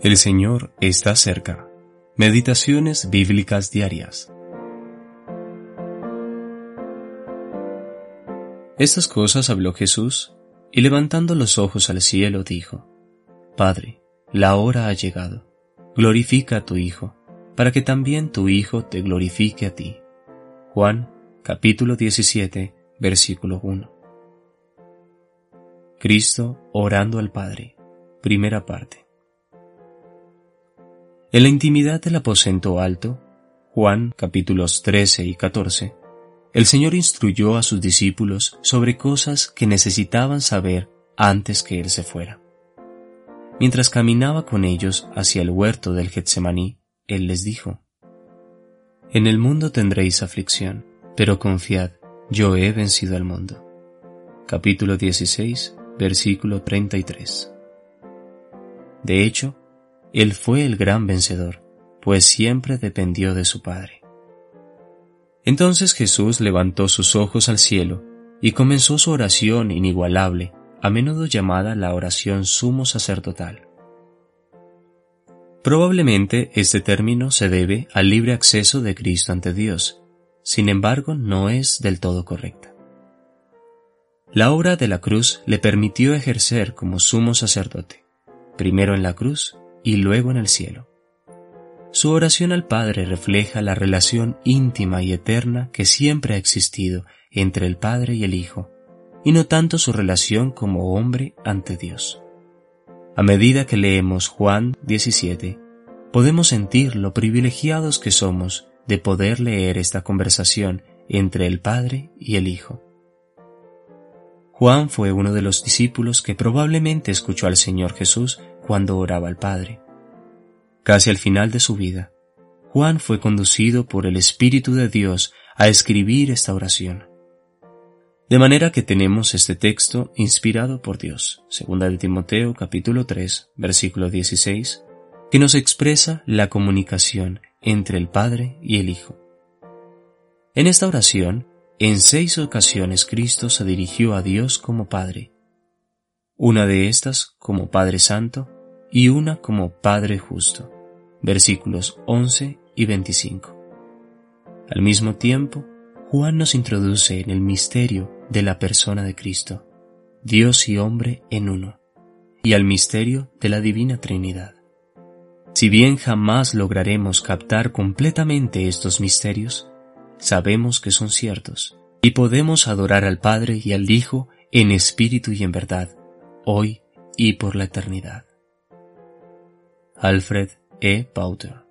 El Señor está cerca. Meditaciones bíblicas diarias. Estas cosas habló Jesús, y levantando los ojos al cielo dijo, Padre, la hora ha llegado. Glorifica a tu Hijo, para que también tu Hijo te glorifique a ti. Juan capítulo 17, versículo 1. Cristo orando al Padre. Primera parte. En la intimidad del aposento alto, Juan capítulos 13 y 14, el Señor instruyó a sus discípulos sobre cosas que necesitaban saber antes que Él se fuera. Mientras caminaba con ellos hacia el huerto del Getsemaní, Él les dijo, En el mundo tendréis aflicción, pero confiad, yo he vencido al mundo. Capítulo 16, versículo 33. De hecho, él fue el gran vencedor, pues siempre dependió de su Padre. Entonces Jesús levantó sus ojos al cielo y comenzó su oración inigualable, a menudo llamada la oración sumo sacerdotal. Probablemente este término se debe al libre acceso de Cristo ante Dios, sin embargo no es del todo correcta. La obra de la cruz le permitió ejercer como sumo sacerdote, primero en la cruz y luego en el cielo. Su oración al Padre refleja la relación íntima y eterna que siempre ha existido entre el Padre y el Hijo, y no tanto su relación como hombre ante Dios. A medida que leemos Juan 17, podemos sentir lo privilegiados que somos de poder leer esta conversación entre el Padre y el Hijo. Juan fue uno de los discípulos que probablemente escuchó al Señor Jesús cuando oraba al Padre. Casi al final de su vida, Juan fue conducido por el Espíritu de Dios a escribir esta oración. De manera que tenemos este texto inspirado por Dios, segunda de Timoteo capítulo 3, versículo 16, que nos expresa la comunicación entre el Padre y el Hijo. En esta oración, en seis ocasiones Cristo se dirigió a Dios como Padre, una de estas como Padre Santo y una como Padre justo. Versículos 11 y 25. Al mismo tiempo, Juan nos introduce en el misterio de la persona de Cristo, Dios y hombre en uno, y al misterio de la Divina Trinidad. Si bien jamás lograremos captar completamente estos misterios, sabemos que son ciertos, y podemos adorar al Padre y al Hijo en espíritu y en verdad, hoy y por la eternidad. Alfred E. Pauter